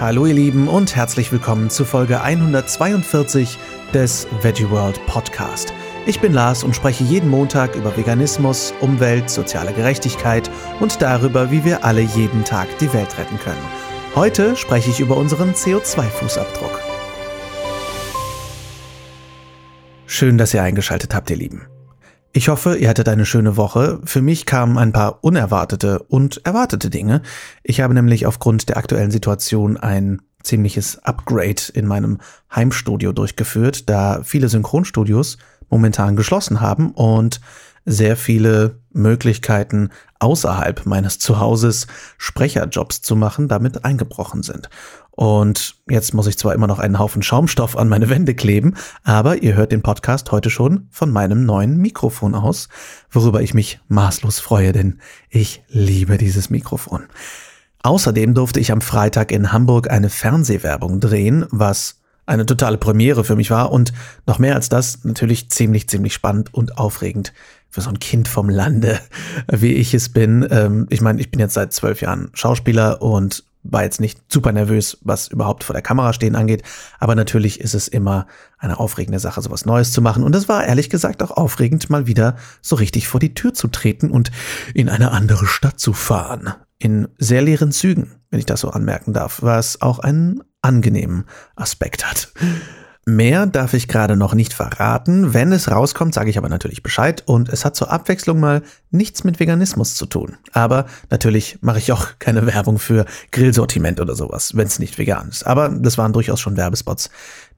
Hallo ihr Lieben und herzlich willkommen zu Folge 142 des Veggie World Podcast. Ich bin Lars und spreche jeden Montag über Veganismus, Umwelt, soziale Gerechtigkeit und darüber, wie wir alle jeden Tag die Welt retten können. Heute spreche ich über unseren CO2-Fußabdruck. Schön, dass ihr eingeschaltet habt, ihr Lieben. Ich hoffe, ihr hattet eine schöne Woche. Für mich kamen ein paar unerwartete und erwartete Dinge. Ich habe nämlich aufgrund der aktuellen Situation ein ziemliches Upgrade in meinem Heimstudio durchgeführt, da viele Synchronstudios momentan geschlossen haben und sehr viele Möglichkeiten außerhalb meines Zuhauses Sprecherjobs zu machen damit eingebrochen sind. Und jetzt muss ich zwar immer noch einen Haufen Schaumstoff an meine Wände kleben, aber ihr hört den Podcast heute schon von meinem neuen Mikrofon aus, worüber ich mich maßlos freue, denn ich liebe dieses Mikrofon. Außerdem durfte ich am Freitag in Hamburg eine Fernsehwerbung drehen, was eine totale Premiere für mich war und noch mehr als das natürlich ziemlich, ziemlich spannend und aufregend für so ein Kind vom Lande, wie ich es bin. Ähm, ich meine, ich bin jetzt seit zwölf Jahren Schauspieler und war jetzt nicht super nervös, was überhaupt vor der Kamera stehen angeht, aber natürlich ist es immer eine aufregende Sache, sowas Neues zu machen. Und es war ehrlich gesagt auch aufregend, mal wieder so richtig vor die Tür zu treten und in eine andere Stadt zu fahren. In sehr leeren Zügen, wenn ich das so anmerken darf, was auch einen angenehmen Aspekt hat. Mehr darf ich gerade noch nicht verraten. Wenn es rauskommt, sage ich aber natürlich Bescheid. Und es hat zur Abwechslung mal nichts mit Veganismus zu tun. Aber natürlich mache ich auch keine Werbung für Grillsortiment oder sowas, wenn es nicht vegan ist. Aber das waren durchaus schon Werbespots,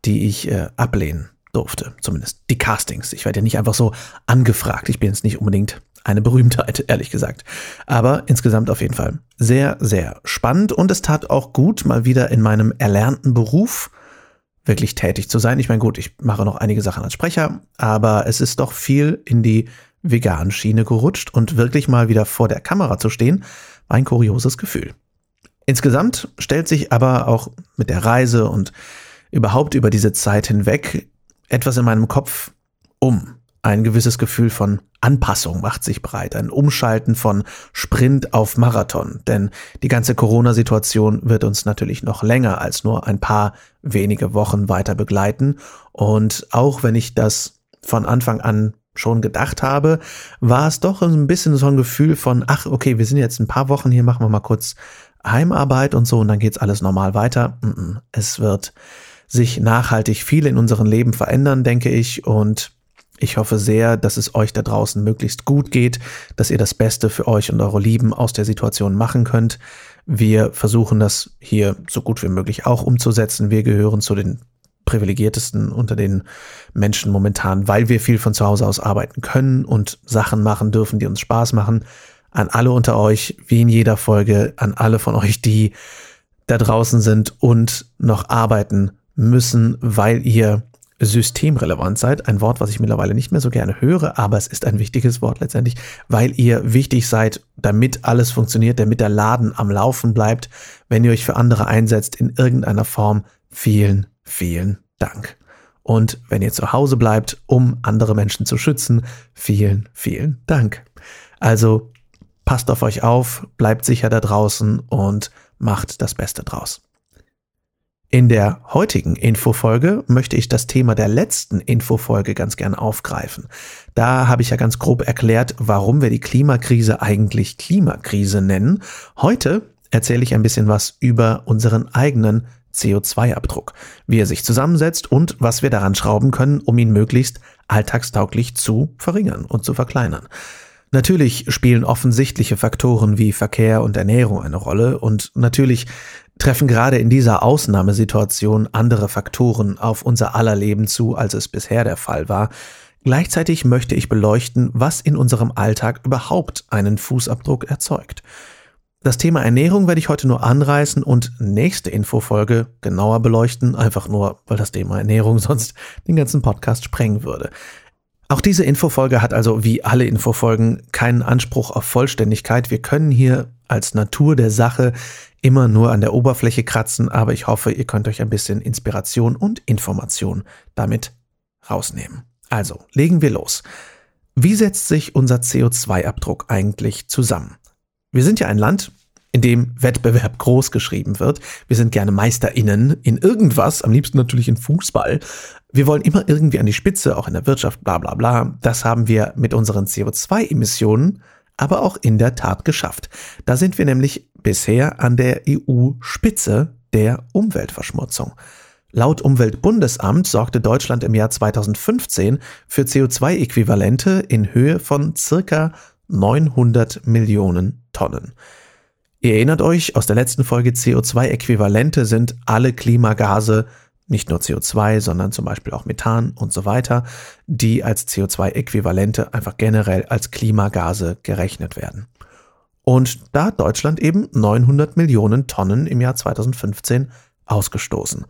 die ich äh, ablehnen durfte. Zumindest die Castings. Ich werde ja nicht einfach so angefragt. Ich bin jetzt nicht unbedingt eine Berühmtheit, ehrlich gesagt. Aber insgesamt auf jeden Fall sehr, sehr spannend. Und es tat auch gut, mal wieder in meinem erlernten Beruf wirklich tätig zu sein. Ich meine, gut, ich mache noch einige Sachen als Sprecher, aber es ist doch viel in die vegan Schiene gerutscht und wirklich mal wieder vor der Kamera zu stehen, war ein kurioses Gefühl. Insgesamt stellt sich aber auch mit der Reise und überhaupt über diese Zeit hinweg etwas in meinem Kopf um. Ein gewisses Gefühl von Anpassung macht sich breit, ein Umschalten von Sprint auf Marathon. Denn die ganze Corona-Situation wird uns natürlich noch länger als nur ein paar wenige Wochen weiter begleiten. Und auch wenn ich das von Anfang an schon gedacht habe, war es doch ein bisschen so ein Gefühl von, ach, okay, wir sind jetzt ein paar Wochen hier, machen wir mal kurz Heimarbeit und so und dann geht's alles normal weiter. Es wird sich nachhaltig viel in unserem Leben verändern, denke ich, und ich hoffe sehr, dass es euch da draußen möglichst gut geht, dass ihr das Beste für euch und eure Lieben aus der Situation machen könnt. Wir versuchen das hier so gut wie möglich auch umzusetzen. Wir gehören zu den privilegiertesten unter den Menschen momentan, weil wir viel von zu Hause aus arbeiten können und Sachen machen dürfen, die uns Spaß machen. An alle unter euch, wie in jeder Folge, an alle von euch, die da draußen sind und noch arbeiten müssen, weil ihr systemrelevant seid. Ein Wort, was ich mittlerweile nicht mehr so gerne höre, aber es ist ein wichtiges Wort letztendlich, weil ihr wichtig seid, damit alles funktioniert, damit der Laden am Laufen bleibt, wenn ihr euch für andere einsetzt in irgendeiner Form. Vielen, vielen Dank. Und wenn ihr zu Hause bleibt, um andere Menschen zu schützen, vielen, vielen Dank. Also passt auf euch auf, bleibt sicher da draußen und macht das Beste draus. In der heutigen Infofolge möchte ich das Thema der letzten Infofolge ganz gern aufgreifen. Da habe ich ja ganz grob erklärt, warum wir die Klimakrise eigentlich Klimakrise nennen. Heute erzähle ich ein bisschen was über unseren eigenen CO2-Abdruck, wie er sich zusammensetzt und was wir daran schrauben können, um ihn möglichst alltagstauglich zu verringern und zu verkleinern. Natürlich spielen offensichtliche Faktoren wie Verkehr und Ernährung eine Rolle und natürlich treffen gerade in dieser Ausnahmesituation andere Faktoren auf unser aller Leben zu, als es bisher der Fall war. Gleichzeitig möchte ich beleuchten, was in unserem Alltag überhaupt einen Fußabdruck erzeugt. Das Thema Ernährung werde ich heute nur anreißen und nächste Infofolge genauer beleuchten, einfach nur, weil das Thema Ernährung sonst den ganzen Podcast sprengen würde. Auch diese Infofolge hat also wie alle Infofolgen keinen Anspruch auf Vollständigkeit. Wir können hier als Natur der Sache immer nur an der Oberfläche kratzen, aber ich hoffe, ihr könnt euch ein bisschen Inspiration und Information damit rausnehmen. Also, legen wir los. Wie setzt sich unser CO2-Abdruck eigentlich zusammen? Wir sind ja ein Land, in dem Wettbewerb groß geschrieben wird. Wir sind gerne MeisterInnen in irgendwas, am liebsten natürlich in Fußball. Wir wollen immer irgendwie an die Spitze, auch in der Wirtschaft, bla bla bla. Das haben wir mit unseren CO2-Emissionen aber auch in der Tat geschafft. Da sind wir nämlich bisher an der EU-Spitze der Umweltverschmutzung. Laut Umweltbundesamt sorgte Deutschland im Jahr 2015 für CO2-Äquivalente in Höhe von circa 900 Millionen Tonnen. Ihr erinnert euch, aus der letzten Folge CO2-Äquivalente sind alle Klimagase, nicht nur CO2, sondern zum Beispiel auch Methan und so weiter, die als CO2-Äquivalente einfach generell als Klimagase gerechnet werden. Und da hat Deutschland eben 900 Millionen Tonnen im Jahr 2015 ausgestoßen.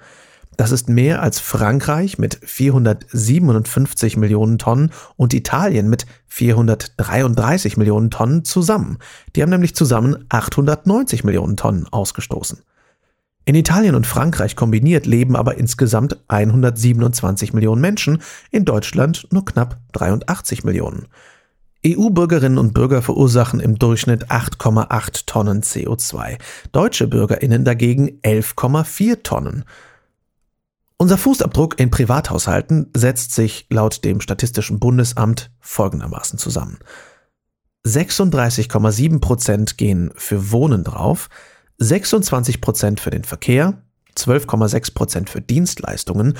Das ist mehr als Frankreich mit 457 Millionen Tonnen und Italien mit 433 Millionen Tonnen zusammen. Die haben nämlich zusammen 890 Millionen Tonnen ausgestoßen. In Italien und Frankreich kombiniert leben aber insgesamt 127 Millionen Menschen, in Deutschland nur knapp 83 Millionen. EU-Bürgerinnen und Bürger verursachen im Durchschnitt 8,8 Tonnen CO2, deutsche Bürgerinnen dagegen 11,4 Tonnen. Unser Fußabdruck in Privathaushalten setzt sich laut dem Statistischen Bundesamt folgendermaßen zusammen. 36,7 Prozent gehen für Wohnen drauf, 26 Prozent für den Verkehr, 12,6 Prozent für Dienstleistungen,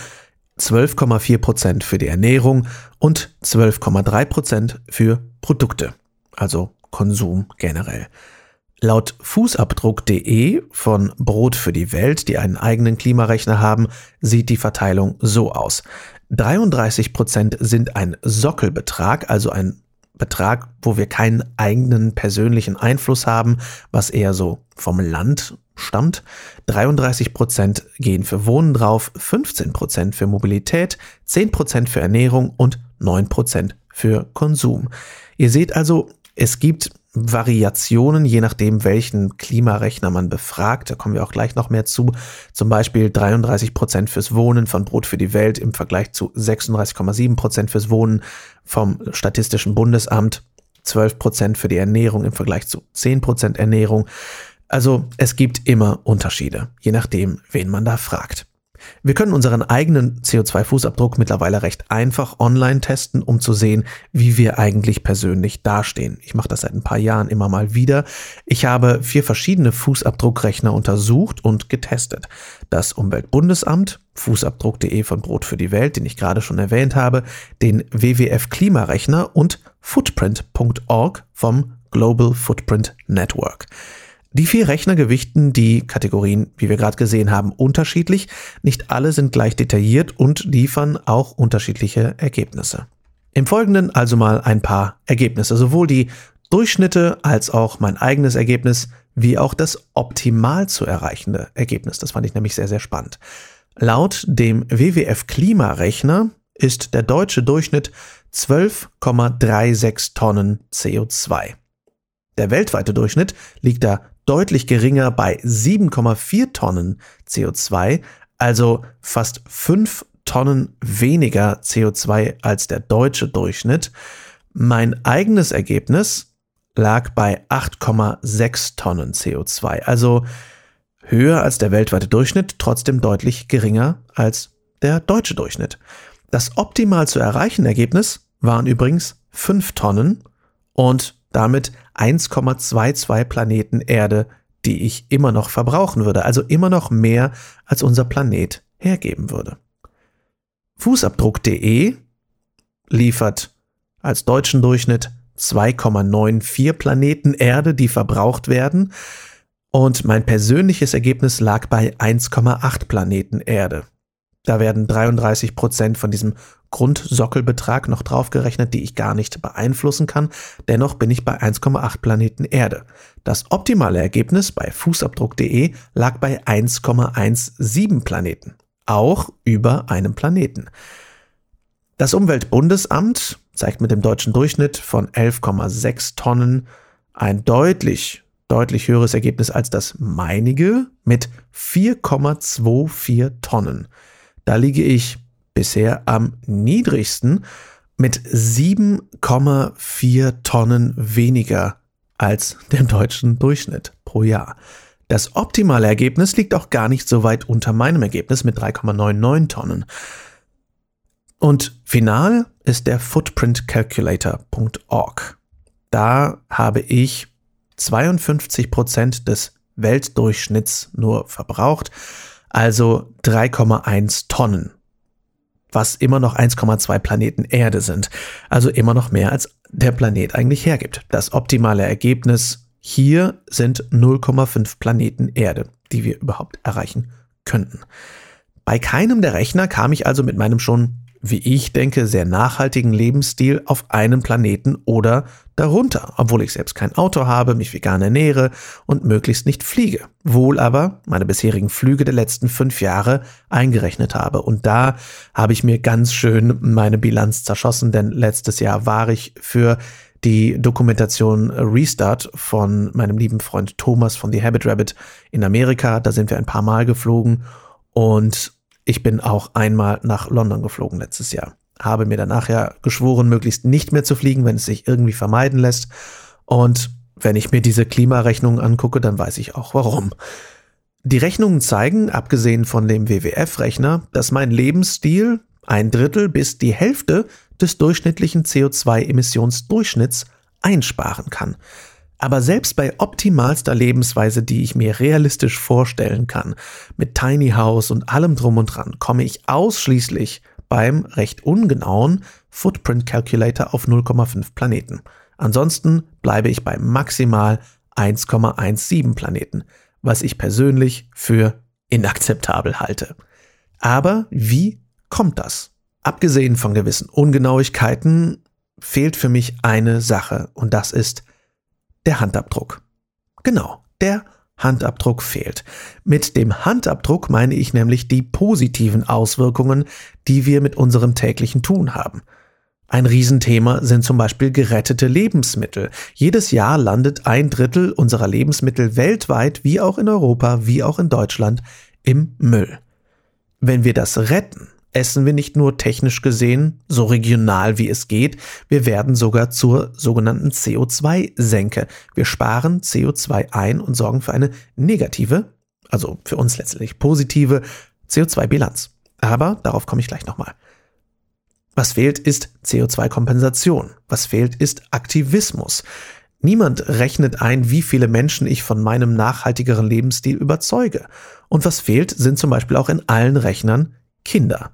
12,4 Prozent für die Ernährung und 12,3 Prozent für Produkte, also Konsum generell. Laut Fußabdruck.de von Brot für die Welt, die einen eigenen Klimarechner haben, sieht die Verteilung so aus. 33 Prozent sind ein Sockelbetrag, also ein Betrag, wo wir keinen eigenen persönlichen Einfluss haben, was eher so vom Land stammt. 33 Prozent gehen für Wohnen drauf, 15 Prozent für Mobilität, 10 Prozent für Ernährung und 9 Prozent für Konsum. Ihr seht also, es gibt Variationen, je nachdem, welchen Klimarechner man befragt. Da kommen wir auch gleich noch mehr zu. Zum Beispiel 33 Prozent fürs Wohnen von Brot für die Welt im Vergleich zu 36,7 Prozent fürs Wohnen vom Statistischen Bundesamt. 12 Prozent für die Ernährung im Vergleich zu 10 Prozent Ernährung. Also es gibt immer Unterschiede, je nachdem, wen man da fragt. Wir können unseren eigenen CO2-Fußabdruck mittlerweile recht einfach online testen, um zu sehen, wie wir eigentlich persönlich dastehen. Ich mache das seit ein paar Jahren immer mal wieder. Ich habe vier verschiedene Fußabdruckrechner untersucht und getestet. Das Umweltbundesamt, Fußabdruck.de von Brot für die Welt, den ich gerade schon erwähnt habe, den WWF Klimarechner und Footprint.org vom Global Footprint Network. Die vier Rechner gewichten die Kategorien, wie wir gerade gesehen haben, unterschiedlich. Nicht alle sind gleich detailliert und liefern auch unterschiedliche Ergebnisse. Im Folgenden also mal ein paar Ergebnisse, sowohl die Durchschnitte als auch mein eigenes Ergebnis, wie auch das optimal zu erreichende Ergebnis. Das fand ich nämlich sehr, sehr spannend. Laut dem WWF Klimarechner ist der deutsche Durchschnitt 12,36 Tonnen CO2. Der weltweite Durchschnitt liegt da deutlich geringer bei 7,4 Tonnen CO2, also fast 5 Tonnen weniger CO2 als der deutsche Durchschnitt. Mein eigenes Ergebnis lag bei 8,6 Tonnen CO2, also höher als der weltweite Durchschnitt, trotzdem deutlich geringer als der deutsche Durchschnitt. Das optimal zu erreichende Ergebnis waren übrigens 5 Tonnen und damit 1,22 Planeten Erde, die ich immer noch verbrauchen würde, also immer noch mehr als unser Planet hergeben würde. Fußabdruck.de liefert als deutschen Durchschnitt 2,94 Planeten Erde, die verbraucht werden, und mein persönliches Ergebnis lag bei 1,8 Planeten Erde. Da werden 33 Prozent von diesem Grundsockelbetrag noch draufgerechnet, die ich gar nicht beeinflussen kann. Dennoch bin ich bei 1,8 Planeten Erde. Das optimale Ergebnis bei Fußabdruck.de lag bei 1,17 Planeten. Auch über einem Planeten. Das Umweltbundesamt zeigt mit dem deutschen Durchschnitt von 11,6 Tonnen ein deutlich, deutlich höheres Ergebnis als das meinige mit 4,24 Tonnen. Da liege ich bisher am niedrigsten mit 7,4 Tonnen weniger als dem deutschen Durchschnitt pro Jahr. Das optimale Ergebnis liegt auch gar nicht so weit unter meinem Ergebnis mit 3,99 Tonnen. Und final ist der footprintcalculator.org. Da habe ich 52 Prozent des Weltdurchschnitts nur verbraucht, also 3,1 Tonnen, was immer noch 1,2 Planeten Erde sind, also immer noch mehr als der Planet eigentlich hergibt. Das optimale Ergebnis hier sind 0,5 Planeten Erde, die wir überhaupt erreichen könnten. Bei keinem der Rechner kam ich also mit meinem schon wie ich denke, sehr nachhaltigen Lebensstil auf einem Planeten oder darunter, obwohl ich selbst kein Auto habe, mich vegan ernähre und möglichst nicht fliege. Wohl aber meine bisherigen Flüge der letzten fünf Jahre eingerechnet habe. Und da habe ich mir ganz schön meine Bilanz zerschossen, denn letztes Jahr war ich für die Dokumentation Restart von meinem lieben Freund Thomas von The Habit Rabbit in Amerika. Da sind wir ein paar Mal geflogen und ich bin auch einmal nach London geflogen letztes Jahr. Habe mir danach ja geschworen, möglichst nicht mehr zu fliegen, wenn es sich irgendwie vermeiden lässt. Und wenn ich mir diese Klimarechnungen angucke, dann weiß ich auch warum. Die Rechnungen zeigen, abgesehen von dem WWF-Rechner, dass mein Lebensstil ein Drittel bis die Hälfte des durchschnittlichen CO2-Emissionsdurchschnitts einsparen kann. Aber selbst bei optimalster Lebensweise, die ich mir realistisch vorstellen kann, mit Tiny House und allem drum und dran, komme ich ausschließlich beim recht ungenauen Footprint Calculator auf 0,5 Planeten. Ansonsten bleibe ich bei maximal 1,17 Planeten, was ich persönlich für inakzeptabel halte. Aber wie kommt das? Abgesehen von gewissen Ungenauigkeiten fehlt für mich eine Sache und das ist der Handabdruck. Genau, der Handabdruck fehlt. Mit dem Handabdruck meine ich nämlich die positiven Auswirkungen, die wir mit unserem täglichen Tun haben. Ein Riesenthema sind zum Beispiel gerettete Lebensmittel. Jedes Jahr landet ein Drittel unserer Lebensmittel weltweit, wie auch in Europa, wie auch in Deutschland, im Müll. Wenn wir das retten, essen wir nicht nur technisch gesehen so regional wie es geht, wir werden sogar zur sogenannten CO2-Senke. Wir sparen CO2 ein und sorgen für eine negative, also für uns letztlich positive CO2-Bilanz. Aber darauf komme ich gleich nochmal. Was fehlt, ist CO2-Kompensation. Was fehlt, ist Aktivismus. Niemand rechnet ein, wie viele Menschen ich von meinem nachhaltigeren Lebensstil überzeuge. Und was fehlt, sind zum Beispiel auch in allen Rechnern Kinder.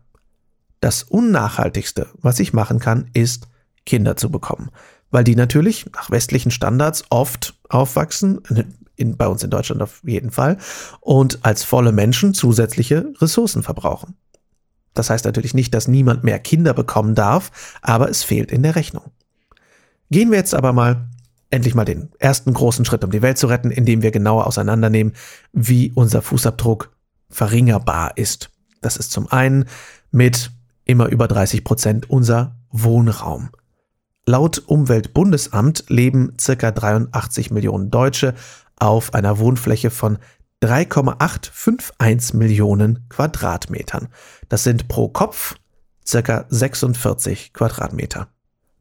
Das Unnachhaltigste, was ich machen kann, ist, Kinder zu bekommen. Weil die natürlich nach westlichen Standards oft aufwachsen, in, bei uns in Deutschland auf jeden Fall, und als volle Menschen zusätzliche Ressourcen verbrauchen. Das heißt natürlich nicht, dass niemand mehr Kinder bekommen darf, aber es fehlt in der Rechnung. Gehen wir jetzt aber mal endlich mal den ersten großen Schritt, um die Welt zu retten, indem wir genauer auseinandernehmen, wie unser Fußabdruck verringerbar ist. Das ist zum einen mit immer über 30 Prozent unser Wohnraum. Laut Umweltbundesamt leben circa 83 Millionen Deutsche auf einer Wohnfläche von 3,851 Millionen Quadratmetern. Das sind pro Kopf circa 46 Quadratmeter.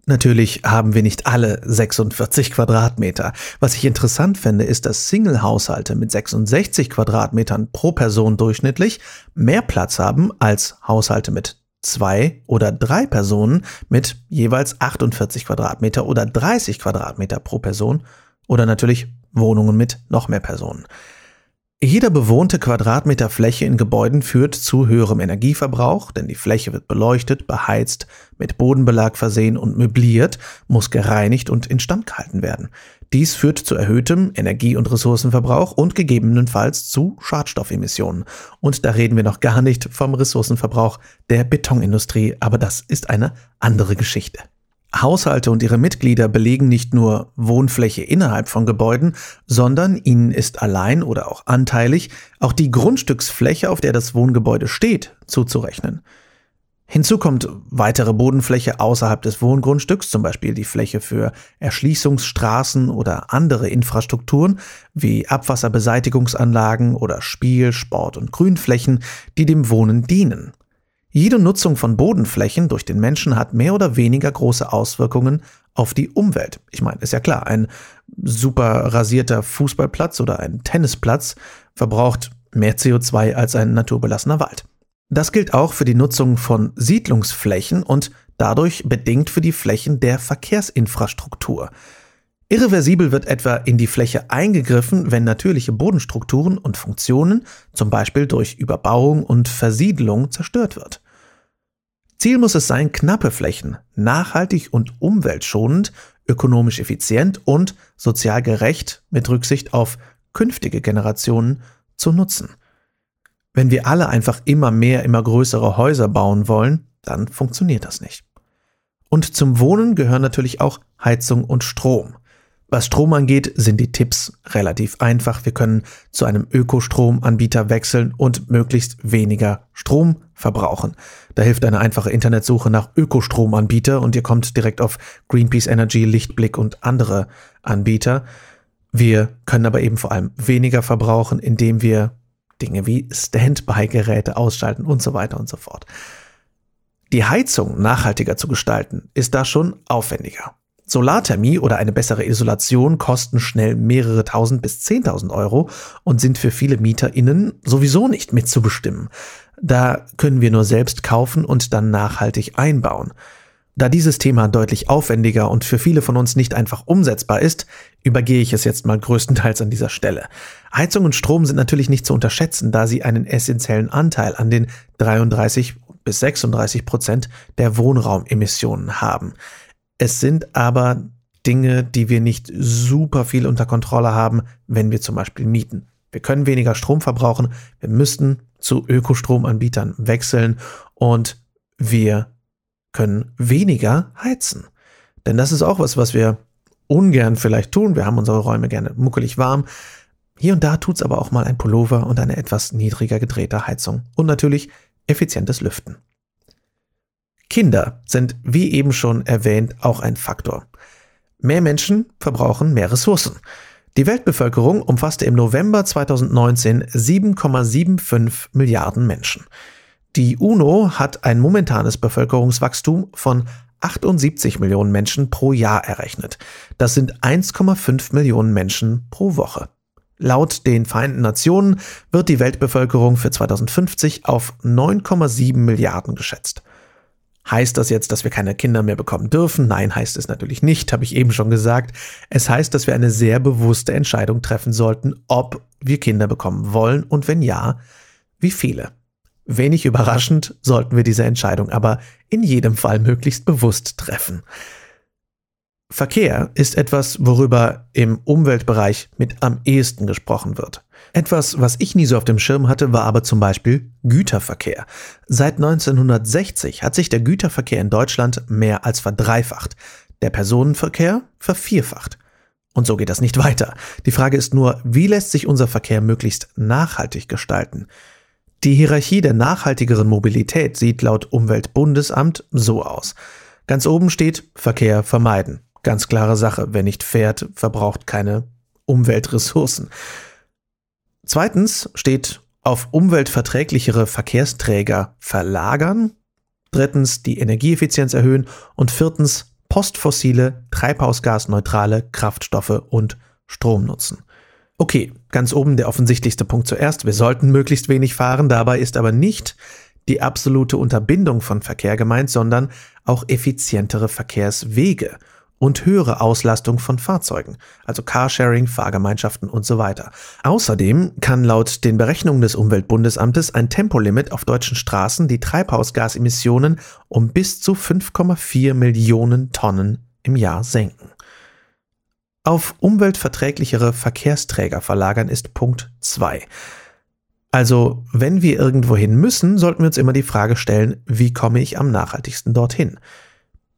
Natürlich haben wir nicht alle 46 Quadratmeter. Was ich interessant finde, ist, dass Single-Haushalte mit 66 Quadratmetern pro Person durchschnittlich mehr Platz haben als Haushalte mit zwei oder drei Personen mit jeweils 48 Quadratmeter oder 30 Quadratmeter pro Person oder natürlich Wohnungen mit noch mehr Personen. Jeder bewohnte Quadratmeter Fläche in Gebäuden führt zu höherem Energieverbrauch, denn die Fläche wird beleuchtet, beheizt, mit Bodenbelag versehen und möbliert, muss gereinigt und instand gehalten werden. Dies führt zu erhöhtem Energie- und Ressourcenverbrauch und gegebenenfalls zu Schadstoffemissionen. Und da reden wir noch gar nicht vom Ressourcenverbrauch der Betonindustrie, aber das ist eine andere Geschichte. Haushalte und ihre Mitglieder belegen nicht nur Wohnfläche innerhalb von Gebäuden, sondern ihnen ist allein oder auch anteilig auch die Grundstücksfläche, auf der das Wohngebäude steht, zuzurechnen. Hinzu kommt weitere Bodenfläche außerhalb des Wohngrundstücks, zum Beispiel die Fläche für Erschließungsstraßen oder andere Infrastrukturen wie Abwasserbeseitigungsanlagen oder Spiel-, Sport- und Grünflächen, die dem Wohnen dienen. Jede Nutzung von Bodenflächen durch den Menschen hat mehr oder weniger große Auswirkungen auf die Umwelt. Ich meine, ist ja klar, ein super rasierter Fußballplatz oder ein Tennisplatz verbraucht mehr CO2 als ein naturbelassener Wald. Das gilt auch für die Nutzung von Siedlungsflächen und dadurch bedingt für die Flächen der Verkehrsinfrastruktur. Irreversibel wird etwa in die Fläche eingegriffen, wenn natürliche Bodenstrukturen und Funktionen, zum Beispiel durch Überbauung und Versiedelung, zerstört wird. Ziel muss es sein, knappe Flächen nachhaltig und umweltschonend, ökonomisch effizient und sozial gerecht mit Rücksicht auf künftige Generationen zu nutzen. Wenn wir alle einfach immer mehr, immer größere Häuser bauen wollen, dann funktioniert das nicht. Und zum Wohnen gehören natürlich auch Heizung und Strom. Was Strom angeht, sind die Tipps relativ einfach. Wir können zu einem Ökostromanbieter wechseln und möglichst weniger Strom verbrauchen. Da hilft eine einfache Internetsuche nach Ökostromanbieter und ihr kommt direkt auf Greenpeace Energy, Lichtblick und andere Anbieter. Wir können aber eben vor allem weniger verbrauchen, indem wir Dinge wie Standby-Geräte ausschalten und so weiter und so fort. Die Heizung nachhaltiger zu gestalten, ist da schon aufwendiger. Solarthermie oder eine bessere Isolation kosten schnell mehrere tausend bis zehntausend Euro und sind für viele MieterInnen sowieso nicht mitzubestimmen. Da können wir nur selbst kaufen und dann nachhaltig einbauen. Da dieses Thema deutlich aufwendiger und für viele von uns nicht einfach umsetzbar ist, übergehe ich es jetzt mal größtenteils an dieser Stelle. Heizung und Strom sind natürlich nicht zu unterschätzen, da sie einen essentiellen Anteil an den 33 bis 36 Prozent der Wohnraumemissionen haben. Es sind aber Dinge, die wir nicht super viel unter Kontrolle haben, wenn wir zum Beispiel mieten. Wir können weniger Strom verbrauchen, wir müssten zu Ökostromanbietern wechseln und wir können weniger heizen. Denn das ist auch was, was wir ungern vielleicht tun. Wir haben unsere Räume gerne muckelig warm. Hier und da tut's aber auch mal ein Pullover und eine etwas niedriger gedrehte Heizung. Und natürlich effizientes Lüften. Kinder sind, wie eben schon erwähnt, auch ein Faktor. Mehr Menschen verbrauchen mehr Ressourcen. Die Weltbevölkerung umfasste im November 2019 7,75 Milliarden Menschen. Die UNO hat ein momentanes Bevölkerungswachstum von 78 Millionen Menschen pro Jahr errechnet. Das sind 1,5 Millionen Menschen pro Woche. Laut den Vereinten Nationen wird die Weltbevölkerung für 2050 auf 9,7 Milliarden geschätzt. Heißt das jetzt, dass wir keine Kinder mehr bekommen dürfen? Nein, heißt es natürlich nicht, habe ich eben schon gesagt. Es heißt, dass wir eine sehr bewusste Entscheidung treffen sollten, ob wir Kinder bekommen wollen und wenn ja, wie viele. Wenig überraschend sollten wir diese Entscheidung aber in jedem Fall möglichst bewusst treffen. Verkehr ist etwas, worüber im Umweltbereich mit am ehesten gesprochen wird. Etwas, was ich nie so auf dem Schirm hatte, war aber zum Beispiel Güterverkehr. Seit 1960 hat sich der Güterverkehr in Deutschland mehr als verdreifacht, der Personenverkehr vervierfacht. Und so geht das nicht weiter. Die Frage ist nur, wie lässt sich unser Verkehr möglichst nachhaltig gestalten? Die Hierarchie der nachhaltigeren Mobilität sieht laut Umweltbundesamt so aus. Ganz oben steht Verkehr vermeiden. Ganz klare Sache, wer nicht fährt, verbraucht keine Umweltressourcen. Zweitens steht auf umweltverträglichere Verkehrsträger verlagern. Drittens die Energieeffizienz erhöhen. Und viertens postfossile, treibhausgasneutrale Kraftstoffe und Strom nutzen. Okay, ganz oben der offensichtlichste Punkt zuerst. Wir sollten möglichst wenig fahren. Dabei ist aber nicht die absolute Unterbindung von Verkehr gemeint, sondern auch effizientere Verkehrswege und höhere Auslastung von Fahrzeugen, also Carsharing, Fahrgemeinschaften und so weiter. Außerdem kann laut den Berechnungen des Umweltbundesamtes ein Tempolimit auf deutschen Straßen die Treibhausgasemissionen um bis zu 5,4 Millionen Tonnen im Jahr senken. Auf umweltverträglichere Verkehrsträger verlagern ist Punkt 2. Also, wenn wir irgendwohin müssen, sollten wir uns immer die Frage stellen, wie komme ich am nachhaltigsten dorthin?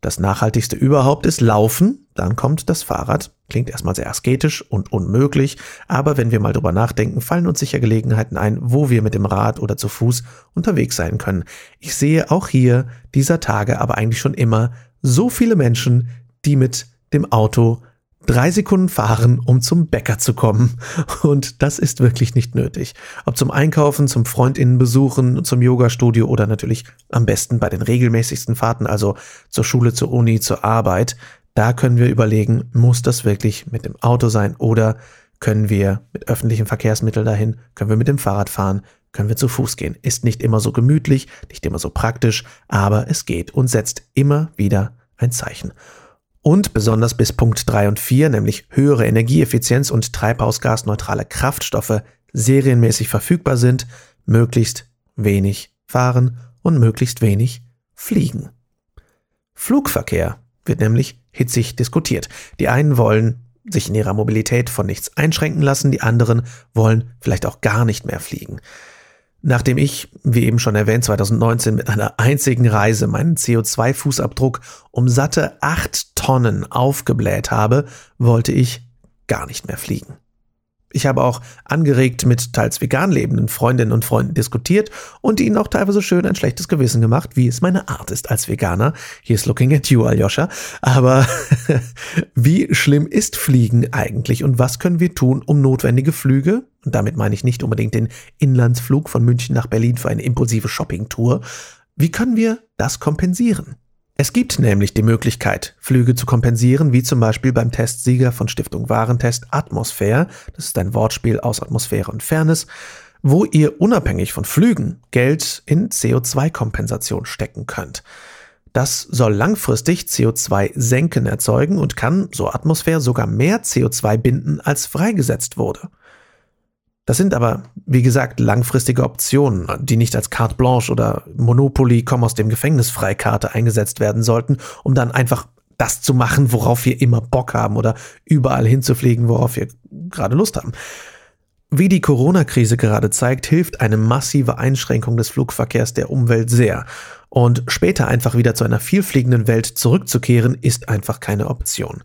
Das Nachhaltigste überhaupt ist Laufen, dann kommt das Fahrrad. Klingt erstmal sehr asketisch und unmöglich, aber wenn wir mal drüber nachdenken, fallen uns sicher Gelegenheiten ein, wo wir mit dem Rad oder zu Fuß unterwegs sein können. Ich sehe auch hier dieser Tage aber eigentlich schon immer so viele Menschen, die mit dem Auto drei Sekunden fahren, um zum Bäcker zu kommen. Und das ist wirklich nicht nötig. Ob zum Einkaufen, zum Freundinnenbesuchen, zum Yogastudio oder natürlich am besten bei den regelmäßigsten Fahrten, also zur Schule, zur Uni, zur Arbeit. Da können wir überlegen, muss das wirklich mit dem Auto sein oder können wir mit öffentlichen Verkehrsmitteln dahin, können wir mit dem Fahrrad fahren, können wir zu Fuß gehen. Ist nicht immer so gemütlich, nicht immer so praktisch, aber es geht und setzt immer wieder ein Zeichen. Und besonders bis Punkt 3 und 4, nämlich höhere Energieeffizienz und treibhausgasneutrale Kraftstoffe serienmäßig verfügbar sind, möglichst wenig fahren und möglichst wenig fliegen. Flugverkehr wird nämlich hitzig diskutiert. Die einen wollen sich in ihrer Mobilität von nichts einschränken lassen, die anderen wollen vielleicht auch gar nicht mehr fliegen. Nachdem ich, wie eben schon erwähnt, 2019 mit einer einzigen Reise meinen CO2-Fußabdruck um satte acht Tonnen aufgebläht habe, wollte ich gar nicht mehr fliegen. Ich habe auch angeregt mit teils vegan lebenden Freundinnen und Freunden diskutiert und ihnen auch teilweise schön ein schlechtes Gewissen gemacht, wie es meine Art ist als Veganer. Here's looking at you, Aljoscha. Aber wie schlimm ist Fliegen eigentlich und was können wir tun, um notwendige Flüge, und damit meine ich nicht unbedingt den Inlandsflug von München nach Berlin für eine impulsive Shoppingtour, wie können wir das kompensieren? Es gibt nämlich die Möglichkeit, Flüge zu kompensieren, wie zum Beispiel beim Testsieger von Stiftung Warentest Atmosphäre, das ist ein Wortspiel aus Atmosphäre und Fairness, wo ihr unabhängig von Flügen Geld in CO2-Kompensation stecken könnt. Das soll langfristig CO2-Senken erzeugen und kann, so Atmosphäre, sogar mehr CO2 binden, als freigesetzt wurde. Das sind aber, wie gesagt, langfristige Optionen, die nicht als Carte Blanche oder Monopoly komm aus dem Gefängnis Freikarte eingesetzt werden sollten, um dann einfach das zu machen, worauf wir immer Bock haben oder überall hinzufliegen, worauf wir gerade Lust haben. Wie die Corona-Krise gerade zeigt, hilft eine massive Einschränkung des Flugverkehrs der Umwelt sehr. Und später einfach wieder zu einer vielfliegenden Welt zurückzukehren, ist einfach keine Option.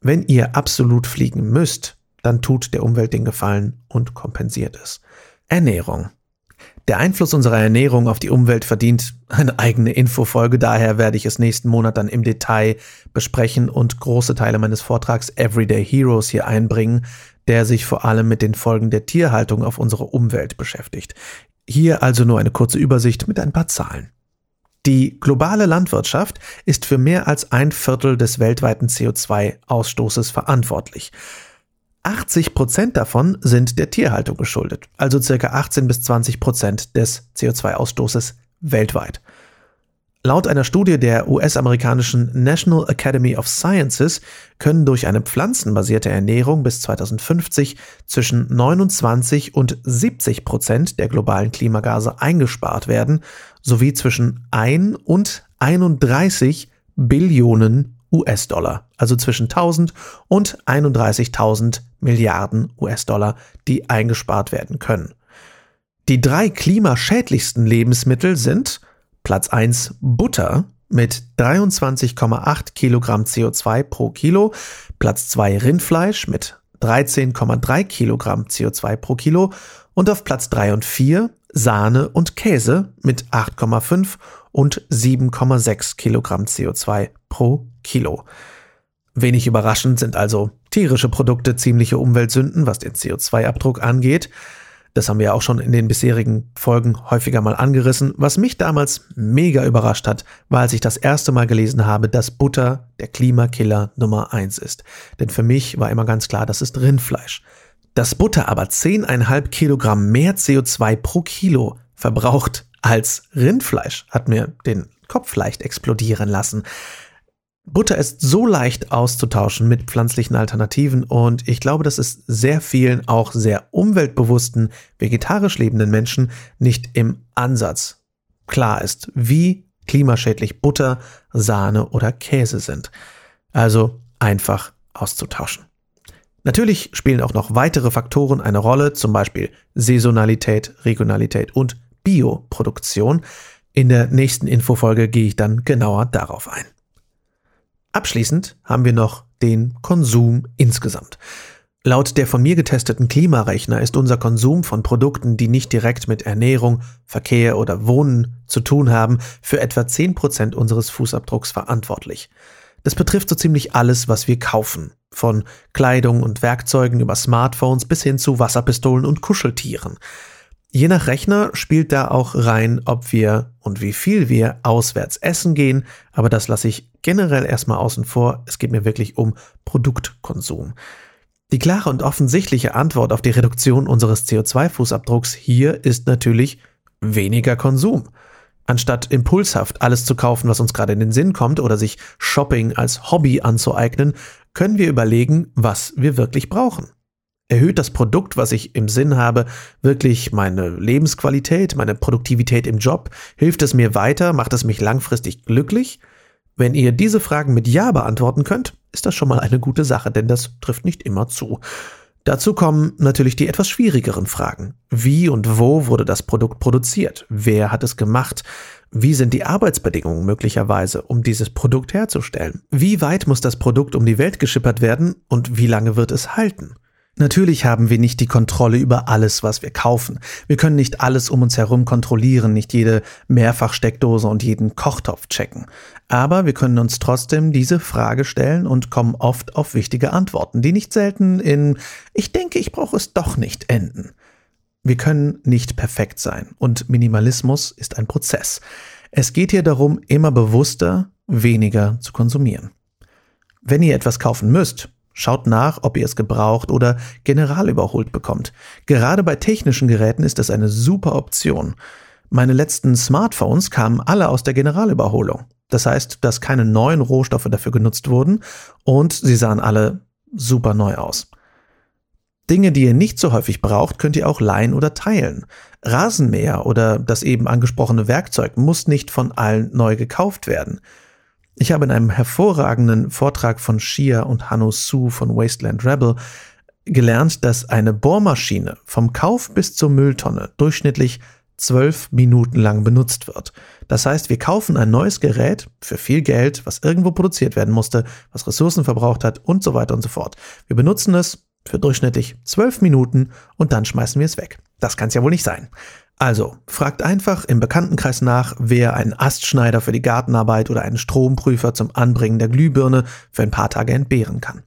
Wenn ihr absolut fliegen müsst, dann tut der Umwelt den Gefallen und kompensiert es. Ernährung. Der Einfluss unserer Ernährung auf die Umwelt verdient eine eigene Infofolge, daher werde ich es nächsten Monat dann im Detail besprechen und große Teile meines Vortrags Everyday Heroes hier einbringen, der sich vor allem mit den Folgen der Tierhaltung auf unsere Umwelt beschäftigt. Hier also nur eine kurze Übersicht mit ein paar Zahlen. Die globale Landwirtschaft ist für mehr als ein Viertel des weltweiten CO2-Ausstoßes verantwortlich. 80 Prozent davon sind der Tierhaltung geschuldet, also circa 18 bis 20 Prozent des CO2-Ausstoßes weltweit. Laut einer Studie der US-amerikanischen National Academy of Sciences können durch eine pflanzenbasierte Ernährung bis 2050 zwischen 29 und 70 Prozent der globalen Klimagase eingespart werden, sowie zwischen 1 und 31 Billionen US-Dollar, also zwischen 1000 und 31.000 Milliarden US-Dollar, die eingespart werden können. Die drei klimaschädlichsten Lebensmittel sind Platz 1 Butter mit 23,8 Kilogramm CO2 pro Kilo, Platz 2 Rindfleisch mit 13,3 Kilogramm CO2 pro Kilo und auf Platz 3 und 4 Sahne und Käse mit 8,5 und 7,6 Kilogramm CO2 pro Kilo. Wenig überraschend sind also tierische Produkte ziemliche Umweltsünden, was den CO2-Abdruck angeht. Das haben wir ja auch schon in den bisherigen Folgen häufiger mal angerissen. Was mich damals mega überrascht hat, war, als ich das erste Mal gelesen habe, dass Butter der Klimakiller Nummer eins ist. Denn für mich war immer ganz klar, das ist Rindfleisch. Dass Butter aber 10,5 Kilogramm mehr CO2 pro Kilo verbraucht als Rindfleisch, hat mir den Kopf leicht explodieren lassen. Butter ist so leicht auszutauschen mit pflanzlichen Alternativen und ich glaube, dass es sehr vielen, auch sehr umweltbewussten, vegetarisch lebenden Menschen nicht im Ansatz klar ist, wie klimaschädlich Butter, Sahne oder Käse sind. Also einfach auszutauschen. Natürlich spielen auch noch weitere Faktoren eine Rolle, zum Beispiel Saisonalität, Regionalität und Bioproduktion. In der nächsten Infofolge gehe ich dann genauer darauf ein. Abschließend haben wir noch den Konsum insgesamt. Laut der von mir getesteten Klimarechner ist unser Konsum von Produkten, die nicht direkt mit Ernährung, Verkehr oder Wohnen zu tun haben, für etwa 10% unseres Fußabdrucks verantwortlich. Das betrifft so ziemlich alles, was wir kaufen. Von Kleidung und Werkzeugen über Smartphones bis hin zu Wasserpistolen und Kuscheltieren. Je nach Rechner spielt da auch rein, ob wir und wie viel wir auswärts essen gehen, aber das lasse ich generell erstmal außen vor. Es geht mir wirklich um Produktkonsum. Die klare und offensichtliche Antwort auf die Reduktion unseres CO2-Fußabdrucks hier ist natürlich weniger Konsum. Anstatt impulshaft alles zu kaufen, was uns gerade in den Sinn kommt oder sich Shopping als Hobby anzueignen, können wir überlegen, was wir wirklich brauchen. Erhöht das Produkt, was ich im Sinn habe, wirklich meine Lebensqualität, meine Produktivität im Job? Hilft es mir weiter? Macht es mich langfristig glücklich? Wenn ihr diese Fragen mit Ja beantworten könnt, ist das schon mal eine gute Sache, denn das trifft nicht immer zu. Dazu kommen natürlich die etwas schwierigeren Fragen. Wie und wo wurde das Produkt produziert? Wer hat es gemacht? Wie sind die Arbeitsbedingungen möglicherweise, um dieses Produkt herzustellen? Wie weit muss das Produkt um die Welt geschippert werden und wie lange wird es halten? Natürlich haben wir nicht die Kontrolle über alles, was wir kaufen. Wir können nicht alles um uns herum kontrollieren, nicht jede Mehrfachsteckdose und jeden Kochtopf checken. Aber wir können uns trotzdem diese Frage stellen und kommen oft auf wichtige Antworten, die nicht selten in Ich denke, ich brauche es doch nicht enden. Wir können nicht perfekt sein und Minimalismus ist ein Prozess. Es geht hier darum, immer bewusster weniger zu konsumieren. Wenn ihr etwas kaufen müsst, Schaut nach, ob ihr es gebraucht oder general überholt bekommt. Gerade bei technischen Geräten ist das eine super Option. Meine letzten Smartphones kamen alle aus der Generalüberholung. Das heißt, dass keine neuen Rohstoffe dafür genutzt wurden und sie sahen alle super neu aus. Dinge, die ihr nicht so häufig braucht, könnt ihr auch leihen oder teilen. Rasenmäher oder das eben angesprochene Werkzeug muss nicht von allen neu gekauft werden. Ich habe in einem hervorragenden Vortrag von Shia und Hanno Su von Wasteland Rebel gelernt, dass eine Bohrmaschine vom Kauf bis zur Mülltonne durchschnittlich zwölf Minuten lang benutzt wird. Das heißt, wir kaufen ein neues Gerät für viel Geld, was irgendwo produziert werden musste, was Ressourcen verbraucht hat und so weiter und so fort. Wir benutzen es für durchschnittlich zwölf Minuten und dann schmeißen wir es weg. Das kann es ja wohl nicht sein. Also, fragt einfach im Bekanntenkreis nach, wer einen Astschneider für die Gartenarbeit oder einen Stromprüfer zum Anbringen der Glühbirne für ein paar Tage entbehren kann.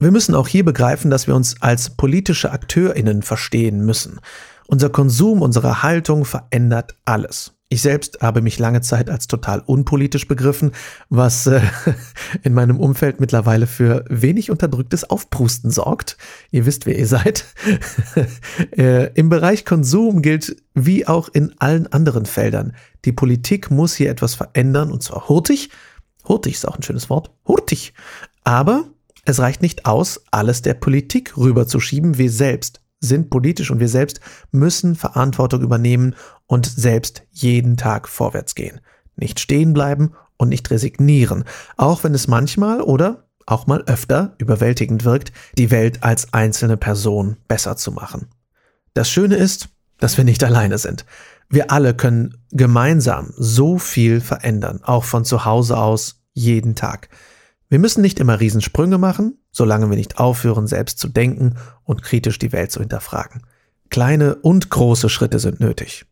Wir müssen auch hier begreifen, dass wir uns als politische AkteurInnen verstehen müssen. Unser Konsum, unsere Haltung verändert alles. Ich selbst habe mich lange Zeit als total unpolitisch begriffen, was äh, in meinem Umfeld mittlerweile für wenig unterdrücktes Aufprusten sorgt. Ihr wisst, wer ihr seid. äh, Im Bereich Konsum gilt wie auch in allen anderen Feldern, die Politik muss hier etwas verändern und zwar hurtig. Hurtig ist auch ein schönes Wort. Hurtig. Aber es reicht nicht aus, alles der Politik rüberzuschieben. Wir selbst sind politisch und wir selbst müssen Verantwortung übernehmen und selbst jeden Tag vorwärts gehen. Nicht stehen bleiben und nicht resignieren, auch wenn es manchmal oder auch mal öfter überwältigend wirkt, die Welt als einzelne Person besser zu machen. Das Schöne ist, dass wir nicht alleine sind. Wir alle können gemeinsam so viel verändern, auch von zu Hause aus, jeden Tag. Wir müssen nicht immer Riesensprünge machen, solange wir nicht aufhören, selbst zu denken und kritisch die Welt zu hinterfragen. Kleine und große Schritte sind nötig.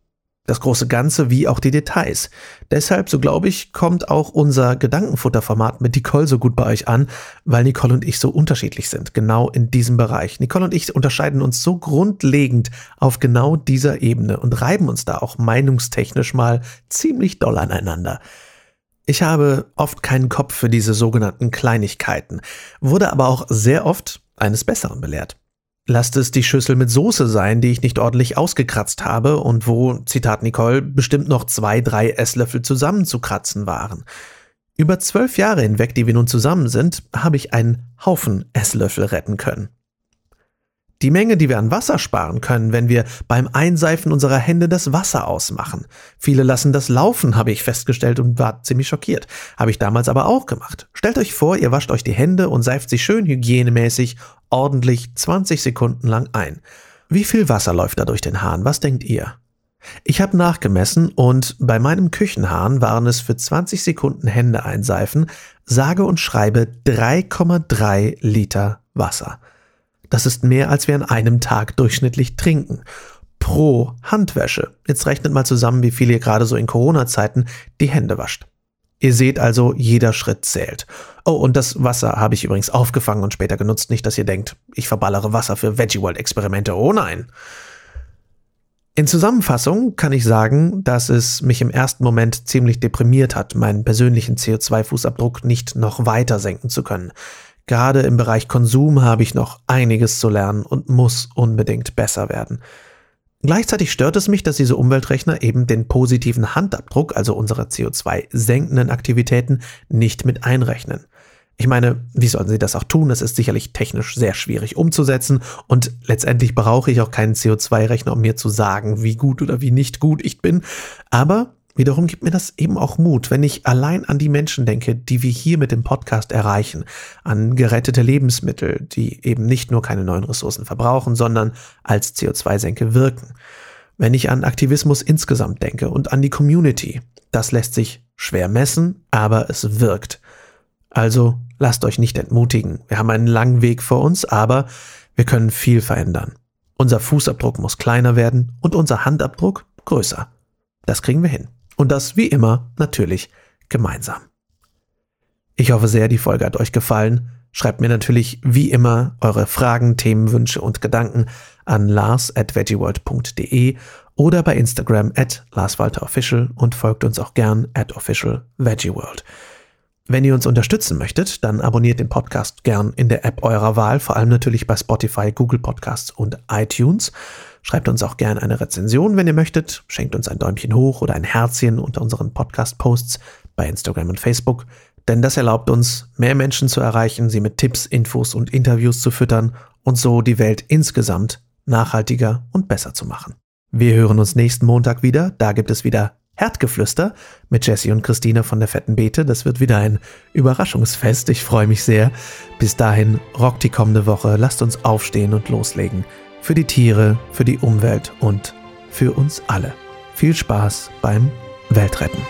Das große Ganze wie auch die Details. Deshalb, so glaube ich, kommt auch unser Gedankenfutterformat mit Nicole so gut bei euch an, weil Nicole und ich so unterschiedlich sind, genau in diesem Bereich. Nicole und ich unterscheiden uns so grundlegend auf genau dieser Ebene und reiben uns da auch meinungstechnisch mal ziemlich doll aneinander. Ich habe oft keinen Kopf für diese sogenannten Kleinigkeiten, wurde aber auch sehr oft eines Besseren belehrt. Lasst es die Schüssel mit Soße sein, die ich nicht ordentlich ausgekratzt habe und wo, Zitat Nicole, bestimmt noch zwei, drei Esslöffel zusammenzukratzen waren. Über zwölf Jahre hinweg, die wir nun zusammen sind, habe ich einen Haufen Esslöffel retten können. Die Menge, die wir an Wasser sparen können, wenn wir beim Einseifen unserer Hände das Wasser ausmachen. Viele lassen das laufen, habe ich festgestellt und war ziemlich schockiert. Habe ich damals aber auch gemacht. Stellt euch vor, ihr wascht euch die Hände und seift sie schön hygienemäßig ordentlich 20 Sekunden lang ein. Wie viel Wasser läuft da durch den Hahn? Was denkt ihr? Ich habe nachgemessen und bei meinem Küchenhahn waren es für 20 Sekunden Hände einseifen, sage und schreibe 3,3 Liter Wasser. Das ist mehr, als wir an einem Tag durchschnittlich trinken. Pro Handwäsche. Jetzt rechnet mal zusammen, wie viel ihr gerade so in Corona-Zeiten die Hände wascht. Ihr seht also, jeder Schritt zählt. Oh, und das Wasser habe ich übrigens aufgefangen und später genutzt. Nicht, dass ihr denkt, ich verballere Wasser für Veggie World Experimente. Oh nein. In Zusammenfassung kann ich sagen, dass es mich im ersten Moment ziemlich deprimiert hat, meinen persönlichen CO2-Fußabdruck nicht noch weiter senken zu können. Gerade im Bereich Konsum habe ich noch einiges zu lernen und muss unbedingt besser werden. Gleichzeitig stört es mich, dass diese Umweltrechner eben den positiven Handabdruck, also unsere CO2-senkenden Aktivitäten, nicht mit einrechnen. Ich meine, wie sollen sie das auch tun? Es ist sicherlich technisch sehr schwierig umzusetzen und letztendlich brauche ich auch keinen CO2-Rechner, um mir zu sagen, wie gut oder wie nicht gut ich bin. Aber wiederum gibt mir das eben auch Mut, wenn ich allein an die Menschen denke, die wir hier mit dem Podcast erreichen, an gerettete Lebensmittel, die eben nicht nur keine neuen Ressourcen verbrauchen, sondern als CO2-Senke wirken. Wenn ich an Aktivismus insgesamt denke und an die Community, das lässt sich schwer messen, aber es wirkt. Also lasst euch nicht entmutigen. Wir haben einen langen Weg vor uns, aber wir können viel verändern. Unser Fußabdruck muss kleiner werden und unser Handabdruck größer. Das kriegen wir hin. Und das wie immer natürlich gemeinsam. Ich hoffe sehr, die Folge hat euch gefallen. Schreibt mir natürlich wie immer eure Fragen, Themenwünsche und Gedanken an lars at veggieworld.de oder bei Instagram at larswalterofficial und folgt uns auch gern at official veggieworld. Wenn ihr uns unterstützen möchtet, dann abonniert den Podcast gern in der App eurer Wahl, vor allem natürlich bei Spotify, Google Podcasts und iTunes. Schreibt uns auch gern eine Rezension, wenn ihr möchtet. Schenkt uns ein Däumchen hoch oder ein Herzchen unter unseren Podcast-Posts bei Instagram und Facebook. Denn das erlaubt uns, mehr Menschen zu erreichen, sie mit Tipps, Infos und Interviews zu füttern und so die Welt insgesamt nachhaltiger und besser zu machen. Wir hören uns nächsten Montag wieder. Da gibt es wieder Herdgeflüster mit Jesse und Christina von der Fetten Beete. Das wird wieder ein Überraschungsfest. Ich freue mich sehr. Bis dahin, rockt die kommende Woche. Lasst uns aufstehen und loslegen. Für die Tiere, für die Umwelt und für uns alle. Viel Spaß beim Weltretten.